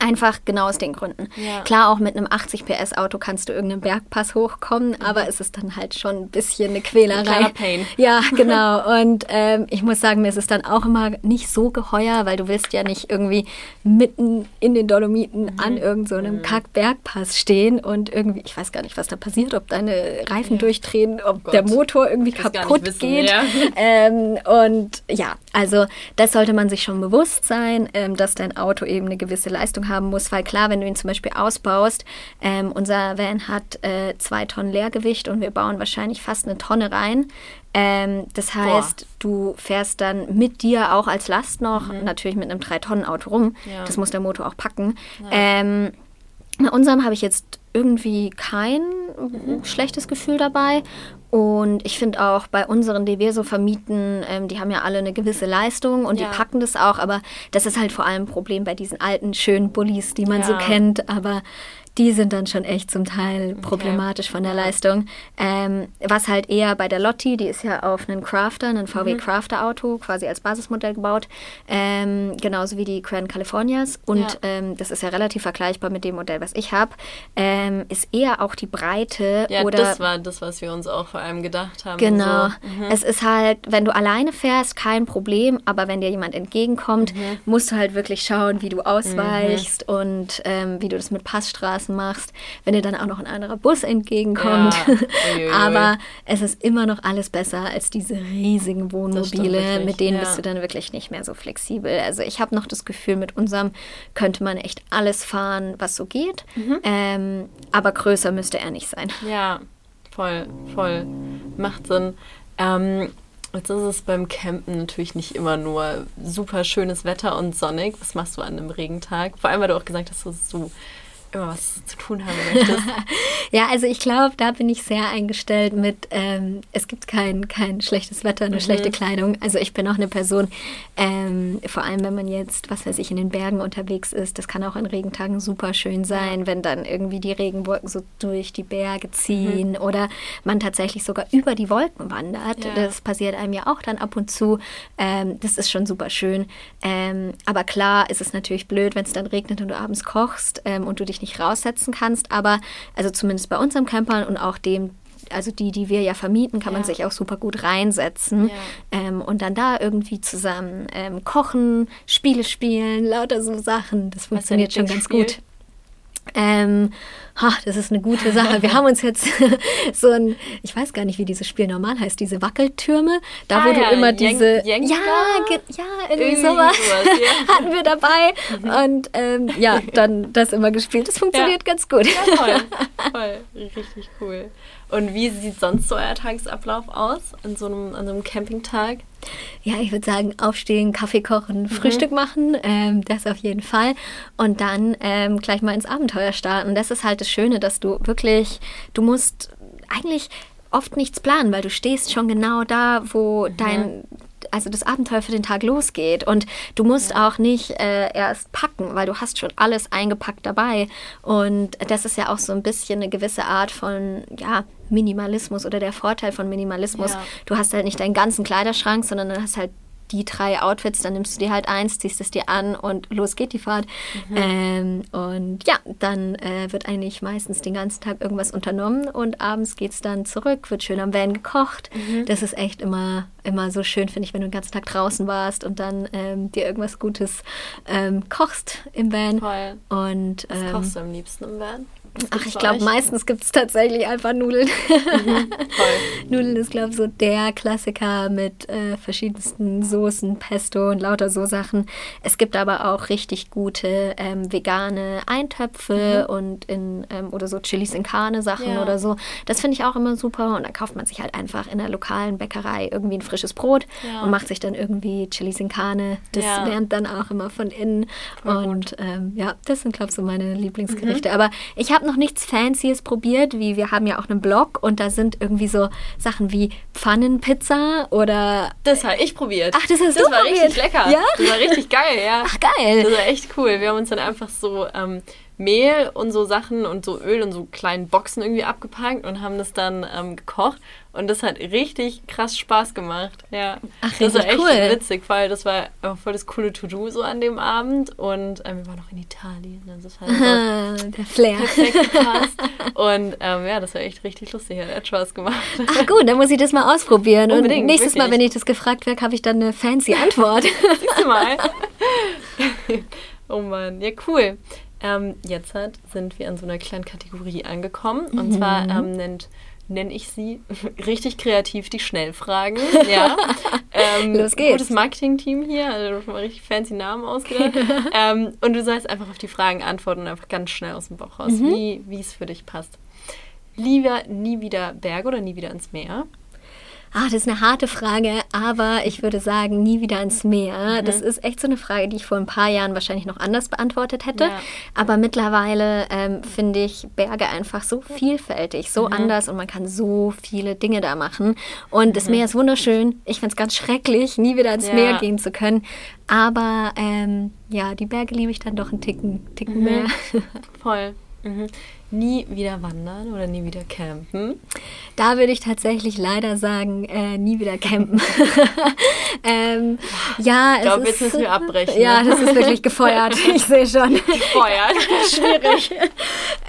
Einfach genau aus den Gründen. Ja. Klar, auch mit einem 80 PS Auto kannst du irgendeinen Bergpass hochkommen, aber es ist dann halt schon ein bisschen eine Quälerei. kleiner Pain. Ja, genau. Und ähm, ich muss sagen, mir ist es dann auch immer nicht so geheuer, weil du willst ja nicht irgendwie mitten in den Dolomiten Mhm. an irgendeinem so einem Kack-Bergpass stehen und irgendwie, ich weiß gar nicht, was da passiert, ob deine Reifen durchdrehen, ob Gott. der Motor irgendwie kaputt wissen, geht. ja. Ähm, und ja, also das sollte man sich schon bewusst sein, ähm, dass dein Auto eben eine gewisse Leistung haben muss, weil klar, wenn du ihn zum Beispiel ausbaust, ähm, unser Van hat äh, zwei Tonnen Leergewicht und wir bauen wahrscheinlich fast eine Tonne rein. Ähm, das heißt, du fährst dann mit dir auch als Last noch, natürlich mit einem 3-Tonnen-Auto rum. Mhm. Ja. Das muss der Motor auch packen. Ähm, bei unserem habe ich jetzt irgendwie kein Mhm. schlechtes Gefühl dabei. Und ich finde auch bei unseren, die wir so vermieten, ähm, die haben ja alle eine gewisse Leistung und Ja. die packen das auch. Aber das ist halt vor allem ein Problem bei diesen alten, schönen Bullies, die man so Ja. kennt. Aber die sind dann schon echt zum Teil problematisch von der Leistung. Ähm, was halt eher bei der Lotti, die ist ja auf einen Crafter, einen Mhm. VW Crafter Auto, quasi als Basismodell gebaut. Ähm, genauso wie die Grand Californias. Und Ja. ähm, das ist ja relativ vergleichbar mit dem Modell, was ich habe. Ähm, ist eher auch die Breite Ja, oder das war das, was wir uns auch vor allem gedacht haben. Genau. So. Mhm. Es ist halt, wenn du alleine fährst, kein Problem, aber wenn dir jemand entgegenkommt, Mhm. musst du halt wirklich schauen, wie du ausweichst und ähm, wie du das mit Passstraßen machst, wenn dir dann auch noch ein anderer Bus entgegenkommt. Ja. Aber es ist immer noch alles besser als diese riesigen Wohnmobile, wirklich, mit denen ja. bist du dann wirklich nicht mehr so flexibel. Also ich habe noch das Gefühl, mit unserem könnte man echt alles fahren, was so geht, Mhm. ähm, aber größer müsste er nicht sein. Ja, voll, voll. Macht Sinn. Ähm, jetzt ist es beim Campen natürlich nicht immer nur super schönes Wetter und sonnig. Was machst du an einem Regentag? Vor allem, weil du auch gesagt hast, dass du immer was zu tun haben möchtest? ja, also ich glaube, da bin ich sehr eingestellt mit, ähm, es gibt kein, kein schlechtes Wetter, eine mhm. schlechte Kleidung. Also ich bin auch eine Person, ähm, vor allem wenn man jetzt, was weiß ich, in den Bergen unterwegs ist, das kann auch in Regentagen super schön sein, wenn dann irgendwie die Regenwolken so durch die Berge ziehen mhm. oder man tatsächlich sogar über die Wolken wandert. Ja. Das passiert einem ja auch dann ab und zu. Ähm, das ist schon super schön. Ähm, aber klar ist es natürlich blöd, wenn es dann regnet und du abends kochst ähm, und du dich nicht raussetzen kannst. Aber also zumindest bei unserem Camper und auch dem, also die, die wir ja vermieten, kann ja. man sich auch super gut reinsetzen ja. ähm, und dann da irgendwie zusammen ähm, kochen, Spiele spielen, lauter so Sachen. Das funktioniert schon ganz Spiel? gut. Ähm, ha, das ist eine gute Sache. Wir haben uns jetzt so ein, ich weiß gar nicht, wie dieses Spiel normal heißt, diese Wackeltürme, da ah, wo ja, du immer diese, Jen ja, ja, irgendwie, irgendwie sowas, sowas ja. hatten wir dabei und ähm, ja, dann das immer gespielt. Das funktioniert ja. ganz gut. Ja, toll, toll, richtig cool. Und wie sieht sonst so euer Tagesablauf aus an so einem, an so einem Campingtag? Ja, ich würde sagen, aufstehen, Kaffee kochen, mhm. Frühstück machen, ähm, das auf jeden Fall. Und dann ähm, gleich mal ins Abenteuer starten. Das ist halt das Schöne, dass du wirklich, du musst eigentlich oft nichts planen, weil du stehst schon genau da, wo mhm. dein also das Abenteuer für den Tag losgeht. Und du musst ja. auch nicht äh, erst packen, weil du hast schon alles eingepackt dabei. Und das ist ja auch so ein bisschen eine gewisse Art von, ja, Minimalismus oder der Vorteil von Minimalismus. Ja. Du hast halt nicht deinen ganzen Kleiderschrank, sondern du hast halt die drei Outfits, dann nimmst du dir halt eins, ziehst es dir an und los geht die Fahrt. Mhm. Ähm, und ja, dann äh, wird eigentlich meistens den ganzen Tag irgendwas unternommen und abends geht es dann zurück, wird schön am Van gekocht. Mhm. Das ist echt immer, immer so schön, finde ich, wenn du den ganzen Tag draußen warst und dann ähm, dir irgendwas Gutes ähm, kochst im Van. Toll. Und, Was kochst du am liebsten im Van? Ach, ich glaube, meistens gibt es tatsächlich einfach Nudeln. Mhm, Nudeln ist, glaube ich, so der Klassiker mit äh, verschiedensten Soßen, Pesto und lauter so Sachen. Es gibt aber auch richtig gute ähm, vegane Eintöpfe mhm. und in, ähm, oder so Chilis in Carne Sachen ja. oder so. Das finde ich auch immer super. Und dann kauft man sich halt einfach in der lokalen Bäckerei irgendwie ein frisches Brot ja. und macht sich dann irgendwie Chilis in Carne. Das ja. lernt dann auch immer von innen. Voll und ähm, ja, das sind, glaube ich, so meine Lieblingsgerichte. Mhm. Aber ich habe habe noch nichts Fancyes probiert, wie wir haben ja auch einen Blog und da sind irgendwie so Sachen wie Pfannenpizza oder. Das habe ich probiert. Ach, das hast das du probiert? Das war richtig lecker. Ja? Das war richtig geil, ja. Ach, geil. Das war echt cool. Wir haben uns dann einfach so ähm, Mehl und so Sachen und so Öl und so kleinen Boxen irgendwie abgepackt und haben das dann ähm, gekocht. Und das hat richtig krass Spaß gemacht. Ja. Ach, das war echt cool. witzig, weil das war voll das coole To-Do so an dem Abend. Und ähm, wir waren noch in Italien. Also das hat Aha, der Flair. perfekt gepasst. Und ähm, ja, das war echt richtig lustig. Hat Spaß gemacht. Ach gut, dann muss ich das mal ausprobieren. Unbedingt, und nächstes wirklich. Mal, wenn ich das gefragt werde, habe ich dann eine fancy Antwort. Siehst du mal. oh Mann, ja cool. Ähm, jetzt hat, sind wir an so einer kleinen Kategorie angekommen. Und mhm. zwar ähm, nennt nenne ich sie richtig kreativ die Schnellfragen. Ja. Ähm, Los geht's. Gutes Marketing-Team hier, also schon mal richtig fancy Namen ausgedacht. ähm, und du sollst einfach auf die Fragen antworten, einfach ganz schnell aus dem Bauch raus, mhm. wie es für dich passt. Lieber nie wieder Berge oder nie wieder ins Meer? Ah, das ist eine harte Frage, aber ich würde sagen, nie wieder ins Meer. Mhm. Das ist echt so eine Frage, die ich vor ein paar Jahren wahrscheinlich noch anders beantwortet hätte. Ja. Aber mittlerweile ähm, finde ich Berge einfach so vielfältig, so mhm. anders und man kann so viele Dinge da machen. Und mhm. das Meer ist wunderschön. Ich finde es ganz schrecklich, nie wieder ins ja. Meer gehen zu können. Aber ähm, ja, die Berge liebe ich dann doch einen Ticken, Ticken mhm. mehr. Voll. Nie wieder wandern oder nie wieder campen? Da würde ich tatsächlich leider sagen, äh, nie wieder campen. ähm, ja, ich glaube, jetzt müssen wir abbrechen. Ja, ne? das ist wirklich gefeuert. ich sehe schon. Gefeuert. Schwierig.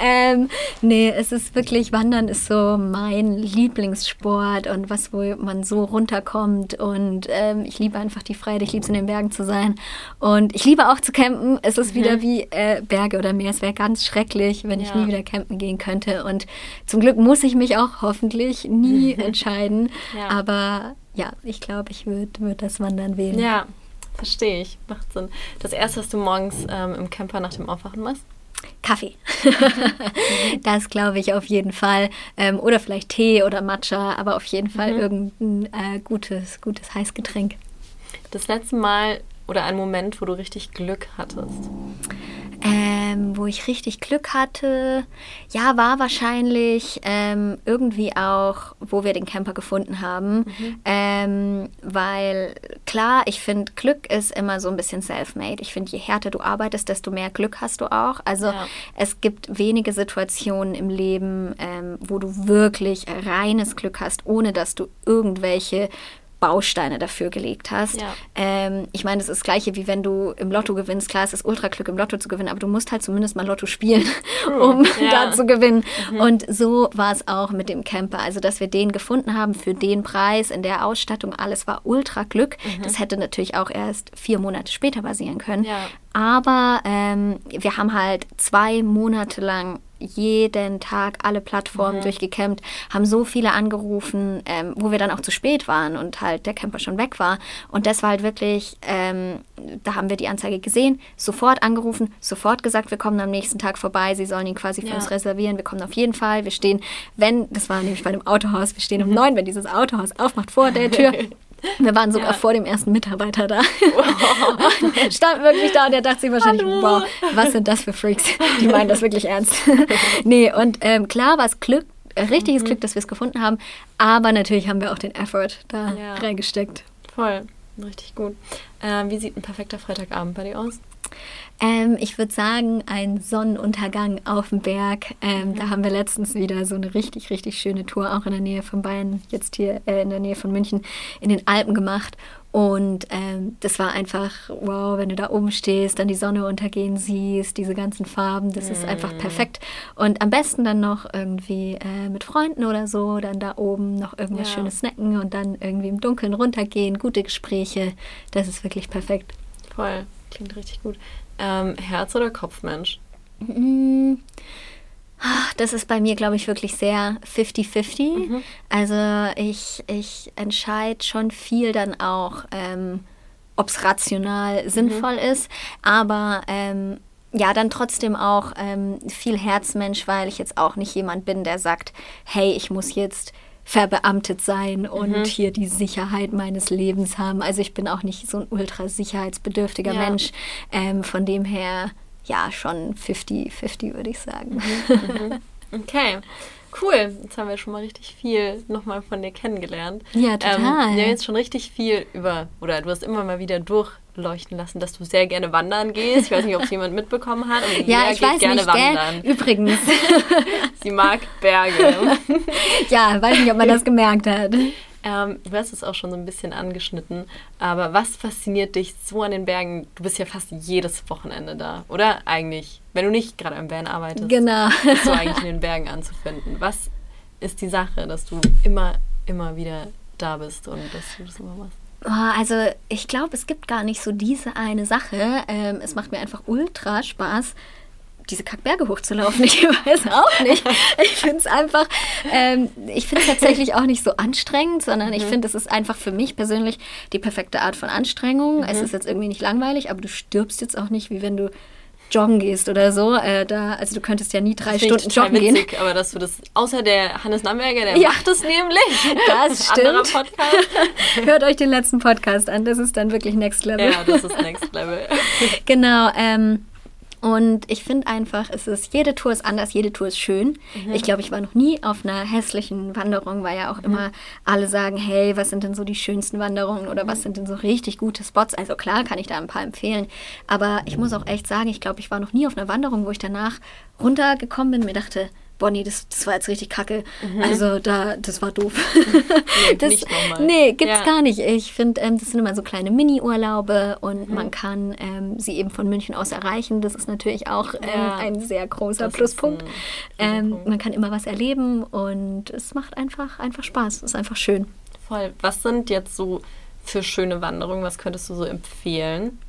ähm, nee, es ist wirklich, Wandern ist so mein Lieblingssport und was, wo man so runterkommt. Und ähm, ich liebe einfach die Freiheit, ich liebe es in den Bergen zu sein. Und ich liebe auch zu campen. Es ist mhm. wieder wie äh, Berge oder Meer. Es wäre ganz schrecklich, wenn ja. ich nie wieder campen gehen könnte. Und zum Glück muss ich mich auch hoffentlich nie entscheiden. Ja. Aber ja, ich glaube, ich würde würd das Wandern wählen. Ja, verstehe ich. Macht Sinn. Das erste, was du morgens ähm, im Camper nach dem Aufwachen machst? Kaffee. das glaube ich auf jeden Fall. Ähm, oder vielleicht Tee oder Matcha, aber auf jeden Fall mhm. irgendein äh, gutes, gutes Heißgetränk. Das letzte Mal oder ein Moment, wo du richtig Glück hattest? Ähm, wo ich richtig Glück hatte, ja, war wahrscheinlich ähm, irgendwie auch, wo wir den Camper gefunden haben. Mhm. Ähm, weil klar, ich finde, Glück ist immer so ein bisschen self-made. Ich finde, je härter du arbeitest, desto mehr Glück hast du auch. Also ja. es gibt wenige Situationen im Leben, ähm, wo du wirklich reines Glück hast, ohne dass du irgendwelche Bausteine dafür gelegt hast. Ja. Ähm, ich meine, das ist das Gleiche, wie wenn du im Lotto gewinnst. Klar, es ist Ultraglück, im Lotto zu gewinnen, aber du musst halt zumindest mal Lotto spielen, um ja. da zu gewinnen. Mhm. Und so war es auch mit dem Camper. Also, dass wir den gefunden haben für den Preis, in der Ausstattung, alles war Ultraglück. Mhm. Das hätte natürlich auch erst vier Monate später basieren können. Ja. Aber ähm, wir haben halt zwei Monate lang jeden Tag alle Plattformen mhm. durchgekämmt, haben so viele angerufen, ähm, wo wir dann auch zu spät waren und halt der Camper schon weg war. Und das war halt wirklich, ähm, da haben wir die Anzeige gesehen, sofort angerufen, sofort gesagt, wir kommen am nächsten Tag vorbei, sie sollen ihn quasi für ja. uns reservieren, wir kommen auf jeden Fall. Wir stehen, wenn, das war nämlich bei dem Autohaus, wir stehen um neun, wenn dieses Autohaus aufmacht vor der Tür. Wir waren sogar ja. vor dem ersten Mitarbeiter da. Wow. Stand wirklich da und der dachte sich wahrscheinlich, Hallo. wow, was sind das für Freaks? Die meinen das wirklich ernst. nee, und ähm, klar war es Glück, äh, richtiges mhm. Glück, dass wir es gefunden haben, aber natürlich haben wir auch den Effort da ja. reingesteckt. Voll, richtig gut. Äh, wie sieht ein perfekter Freitagabend bei dir aus? Ähm, ich würde sagen, ein Sonnenuntergang auf dem Berg. Ähm. Da haben wir letztens wieder so eine richtig, richtig schöne Tour, auch in der Nähe von Bayern, jetzt hier äh, in der Nähe von München, in den Alpen gemacht. Und ähm, das war einfach, wow, wenn du da oben stehst, dann die Sonne untergehen siehst, diese ganzen Farben, das mm. ist einfach mhm. perfekt. Und am besten dann noch irgendwie äh, mit Freunden oder so, dann da oben noch irgendwas ja. Schönes snacken und dann irgendwie im Dunkeln runtergehen, gute Gespräche, das ist wirklich perfekt. Voll, klingt richtig gut. Ähm, Herz- oder Kopfmensch? Mm, das ist bei mir, glaube ich, wirklich sehr 50-50. Mhm. Also ich, ich entscheide schon viel dann auch, ähm, ob es rational mhm. sinnvoll ist, aber ähm, ja, dann trotzdem auch ähm, viel Herzmensch, weil ich jetzt auch nicht jemand bin, der sagt, hey, ich muss jetzt verbeamtet sein und mhm. hier die Sicherheit meines Lebens haben. Also ich bin auch nicht so ein ultra sicherheitsbedürftiger ja. Mensch. Ähm, von dem her, ja, schon 50-50 würde ich sagen. Mhm. Mhm. Okay. Cool, jetzt haben wir schon mal richtig viel nochmal von dir kennengelernt. Ja, total. Ähm, wir haben jetzt schon richtig viel über, oder du hast immer mal wieder durchleuchten lassen, dass du sehr gerne wandern gehst. Ich weiß nicht, ob es jemand mitbekommen hat, aber ja, ich weiß gerne nicht, wandern. Gell? Übrigens. Sie mag Berge. ja, weiß nicht, ob man das gemerkt hat. Ähm, du hast es auch schon so ein bisschen angeschnitten, aber was fasziniert dich so an den Bergen? Du bist ja fast jedes Wochenende da, oder? Eigentlich, wenn du nicht gerade am Van arbeitest, genau. bist du eigentlich in den Bergen anzufinden. Was ist die Sache, dass du immer, immer wieder da bist und dass du das immer machst? Also ich glaube, es gibt gar nicht so diese eine Sache. Ähm, es macht mir einfach ultra Spaß, diese Kackberge hochzulaufen. Ich weiß auch nicht. Ich finde es einfach, ähm, ich finde es tatsächlich auch nicht so anstrengend, sondern mhm. ich finde, es ist einfach für mich persönlich die perfekte Art von Anstrengung. Mhm. Es ist jetzt irgendwie nicht langweilig, aber du stirbst jetzt auch nicht, wie wenn du joggen gehst oder so. Äh, da, also du könntest ja nie drei Stunden joggen witzig, gehen. Aber dass du das, außer der Hannes Namberger, der ja. macht es nämlich. Das stimmt. Hört euch den letzten Podcast an, das ist dann wirklich Next Level. Ja, das ist Next Level. genau. Ähm, und ich finde einfach, es ist, jede Tour ist anders, jede Tour ist schön. Mhm. Ich glaube, ich war noch nie auf einer hässlichen Wanderung, weil ja auch mhm. immer alle sagen, hey, was sind denn so die schönsten Wanderungen oder mhm. was sind denn so richtig gute Spots? Also klar kann ich da ein paar empfehlen. Aber ich muss auch echt sagen, ich glaube, ich war noch nie auf einer Wanderung, wo ich danach runtergekommen bin und mir dachte, boah, nee, das, das war jetzt richtig kacke. Mhm. Also da, das war doof. nee, das, nicht nee gibt's ja. gar nicht. Ich finde, ähm, das sind immer so kleine Mini-Urlaube und mhm. man kann ähm, sie eben von München aus erreichen. Das ist natürlich auch ähm, ja. ein sehr großer das Pluspunkt. Ähm, man kann immer was erleben und es macht einfach, einfach Spaß. Es ist einfach schön. Voll. Was sind jetzt so für schöne Wanderungen? Was könntest du so empfehlen?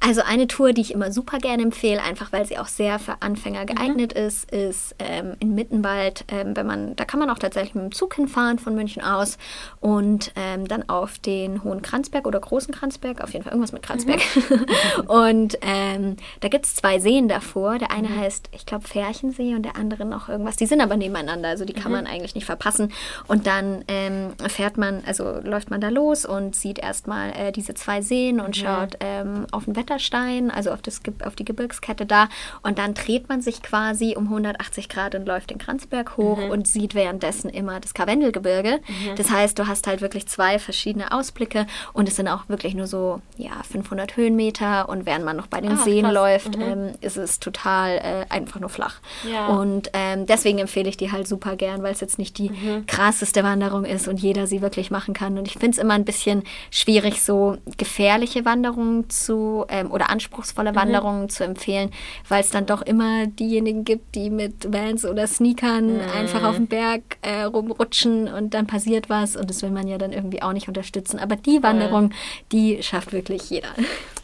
Also eine Tour, die ich immer super gerne empfehle, einfach weil sie auch sehr für Anfänger geeignet mhm. ist, ist ähm, in Mittenwald. Ähm, wenn man, da kann man auch tatsächlich mit dem Zug hinfahren von München aus und ähm, dann auf den Hohen Kranzberg oder Großen Kranzberg, auf jeden Fall irgendwas mit Kranzberg. Mhm. und ähm, da gibt es zwei Seen davor. Der eine mhm. heißt, ich glaube, Färchensee und der andere noch irgendwas. Die sind aber nebeneinander, also die kann mhm. man eigentlich nicht verpassen. Und dann ähm, fährt man, also läuft man da los und sieht erstmal äh, diese zwei Seen und Mhm. schaut ähm, auf den Wetterstein, also auf, das, auf die Gebirgskette da. Und dann dreht man sich quasi um 180 Grad und läuft den Kranzberg hoch Mhm. und sieht währenddessen immer das Karwendelgebirge. Das heißt, du hast halt wirklich zwei verschiedene Ausblicke und es sind auch wirklich nur so ja, 500 Höhenmeter. Und während man noch bei den Ah, Seen krass. läuft, Mhm. ähm, ist es total äh, einfach nur flach. Ja. Und ähm, deswegen empfehle ich die halt super gern, weil es jetzt nicht die Mhm. krasseste Wanderung ist und jeder sie wirklich machen kann. Und ich finde es immer ein bisschen schwierig, so gefährliche Wanderungen zu ähm, oder Mhm. anspruchsvolle Wanderungen zu empfehlen, weil es dann doch immer diejenigen gibt, die mit Vans oder Sneakern Mhm. einfach auf dem Berg äh, rumrutschen und dann passiert was und das will man ja dann irgendwie auch nicht unterstützen. Aber die Wanderung, die schafft wirklich jeder.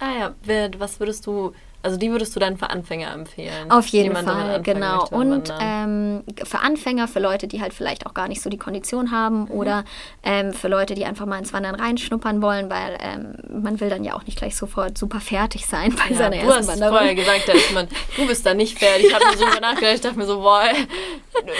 Ah ja, was würdest du, also die würdest du dann für Anfänger empfehlen? Auf jeden Fall, genau. möchte Und ähm, für Anfänger, für Leute, die halt vielleicht auch gar nicht so die Kondition haben Mhm. oder ähm, für Leute, die einfach mal ins Wandern reinschnuppern wollen, weil ähm, man will dann ja auch nicht gleich sofort super fertig sein bei ja, seiner du ersten hast Wanderung. vorher gesagt, da ist man, du bist da nicht fertig. Ich habe mir so nachgedacht, ich dachte mir so, boah,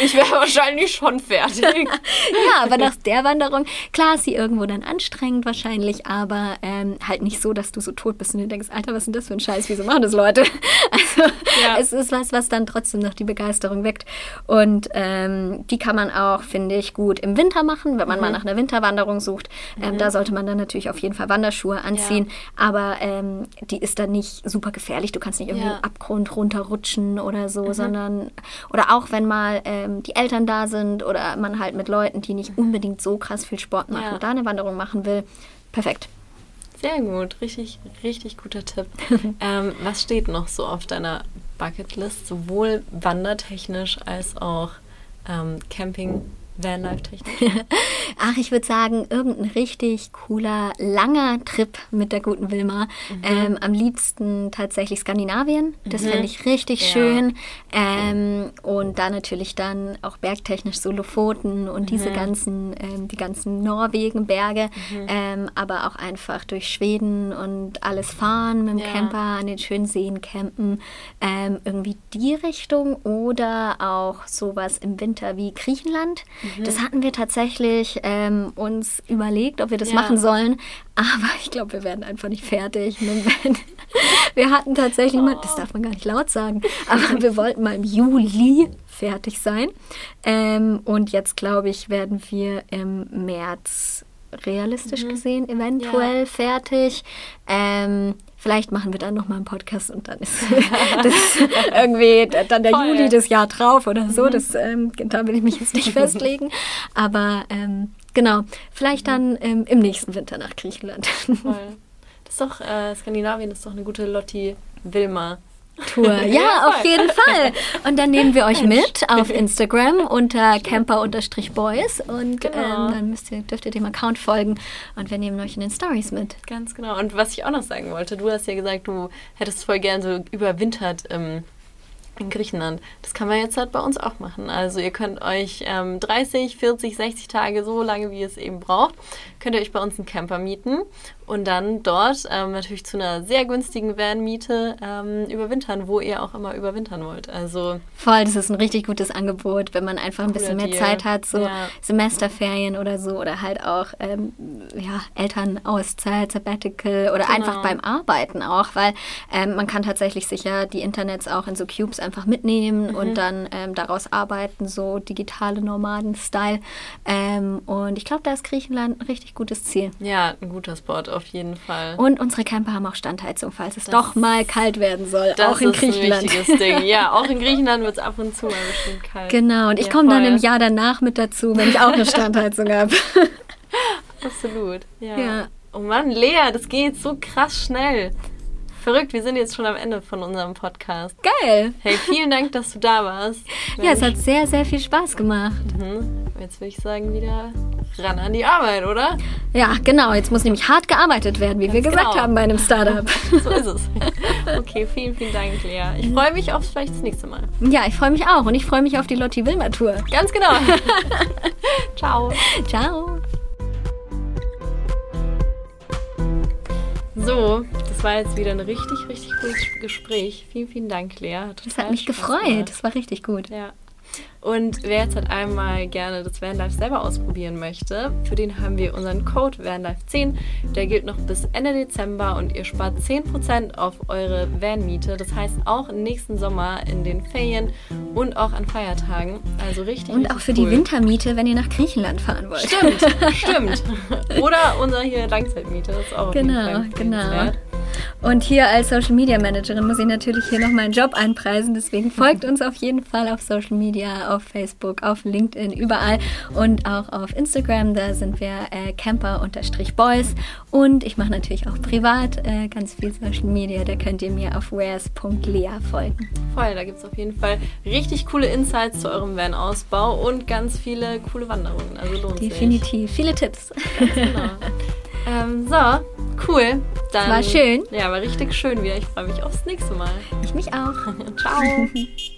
ich wäre wahrscheinlich schon fertig. ja, aber nach der Wanderung, klar ist sie irgendwo dann anstrengend wahrscheinlich, aber ähm, halt nicht so, dass du so tot bist und dir denkst, Alter, was ist denn das für ein Scheiß, wieso machen das Leute? Also Ja. es ist was, was dann trotzdem noch die Begeisterung weckt. Und ähm, die kann man auch, finde ich, gut im Winter machen, wenn man Mhm. mal nach einer Winterwanderung sucht. Ähm, da sollte man dann natürlich auf jeden Fall Wanderschuhe anziehen, aber ähm, die ist dann nicht super gefährlich. Du kannst nicht irgendwie Ja. Mhm. im Abgrund runterrutschen oder so, sondern oder auch wenn mal ähm, die Eltern da sind oder man halt mit Leuten, die nicht unbedingt so krass viel Sport machen, Ja. da eine Wanderung machen will. Perfekt. Sehr gut, richtig, richtig guter Tipp. ähm, was steht noch so auf deiner Bucketlist, sowohl wandertechnisch als auch ähm, Camping, Vanlife-technisch? Ach, ich würde sagen, irgendein richtig cooler, langer Trip mit der guten Wilma. Ähm, am liebsten tatsächlich Skandinavien. Das fände ich richtig Ja. schön. Ähm, und da natürlich dann auch bergtechnisch so Lofoten und diese ganzen, ähm, die ganzen Norwegen-Berge. Ähm, aber auch einfach durch Schweden und alles fahren mit dem Ja. Camper an den schönen Seen campen. Ähm, irgendwie die Richtung oder auch sowas im Winter wie Griechenland. Das hatten wir tatsächlich ähm, uns überlegt, ob wir das Ja. machen sollen. Aber ich glaube, wir werden einfach nicht fertig. Wir hatten tatsächlich mal, das darf man gar nicht laut sagen, aber wir wollten mal im Juli fertig sein. Ähm, und jetzt, glaube ich, werden wir im März realistisch gesehen eventuell Ja. fertig. Ähm, vielleicht machen wir dann nochmal einen Podcast und dann ist das irgendwie dann der Voll. Juli das Jahr drauf oder so. Das, ähm, da will ich mich jetzt nicht festlegen. Aber ähm, genau, vielleicht dann ähm, im nächsten Winter nach Griechenland. Voll. Das ist doch, äh, Skandinavien ist doch eine gute Lotti Wilma. Tour. Ja, Ja, auf jeden Fall. Und dann nehmen wir euch mit auf Instagram unter camper-boys und Genau. ähm, dann müsst ihr, dürft ihr dem Account folgen und wir nehmen euch in den Stories mit. Ganz genau. Und was ich auch noch sagen wollte, du hast ja gesagt, du hättest voll gern so überwintert ähm, in Griechenland. Das kann man jetzt halt bei uns auch machen. Also ihr könnt euch ähm, 30, 40, 60 Tage, so lange wie ihr es eben braucht, könnt ihr euch bei uns einen Camper mieten und dann dort ähm, natürlich zu einer sehr günstigen Van-Miete ähm, überwintern, wo ihr auch immer überwintern wollt. Also Voll, das ist ein richtig gutes Angebot, wenn man einfach ein bisschen mehr Deal. Zeit hat, so Ja. Semesterferien oder so oder halt auch ähm, ja, Elternauszeit, Sabbatical oder Genau. einfach beim Arbeiten auch, weil ähm, man kann tatsächlich sicher die Internets auch in so Cubes einfach mitnehmen Mhm. und dann ähm, daraus arbeiten, so digitale Nomaden-Style. Ähm, und ich glaube, da ist Griechenland ein richtig gutes Ziel. ja, ein guter Spot auf jeden Fall. Und unsere Camper haben auch Standheizung, falls es doch mal kalt werden soll, das auch in ist Griechenland. ein wichtiges Ding. Ja, auch in Griechenland wird es ab und zu mal bestimmt kalt. Genau, und ich Ja, komme dann im Jahr danach mit dazu, wenn ich auch eine Standheizung habe. Absolut, ja. Ja. Oh Mann, Lea, das geht so krass schnell. Verrückt, wir sind jetzt schon am Ende von unserem Podcast. Geil. Hey, vielen Dank, dass du da warst. Ja, es hat sehr, sehr viel Spaß gemacht. Mhm. Jetzt würde ich sagen, wieder ran an die Arbeit, oder? Ja, genau. Jetzt muss nämlich hart gearbeitet werden, wie wir Ganz gesagt genau. haben bei einem Startup. So ist es. Okay, vielen, vielen Dank, Lea. Ich freue mich auf vielleicht das nächste Mal. ja, ich freue mich auch und ich freue mich auf die Lotti Wilma Tour. Ganz genau. Ciao. Ciao. So, das war jetzt wieder ein richtig, richtig cooles Gespräch. Vielen, vielen Dank, Lea. Das hat mich gefreut. Das war richtig gut. Ja. Und wer jetzt halt einmal gerne das Vanlife selber ausprobieren möchte, für den haben wir unseren Code Vanlife10. Der gilt noch bis Ende Dezember und ihr spart 10% auf eure Vanmiete. Das heißt auch nächsten Sommer in den Ferien und auch an Feiertagen. Also richtig. Und richtig auch für cool. die Wintermiete, wenn ihr nach Griechenland fahren wollt. Stimmt, stimmt. Oder unser hier Langzeitmiete, das ist auch Genau, genau. empfehlenswert. Und hier als Social Media Managerin muss ich natürlich hier noch meinen Job einpreisen. Deswegen folgt uns auf jeden Fall auf Social Media, auf Facebook, auf LinkedIn, überall und auch auf Instagram. Da sind wir äh, camper-boys. Und ich mache natürlich auch privat äh, ganz viel Social Media. Da könnt ihr mir auf wares.lea folgen. Voll, da gibt es auf jeden Fall richtig coole Insights zu eurem Van-Ausbau und ganz viele coole Wanderungen. Also lohnt sich. Definitiv. Viele Tipps. Genau. ähm, so, cool. Dann, war schön. Ja, war richtig schön wieder. Ich freue mich aufs nächste Mal. Ich mich auch. Ciao.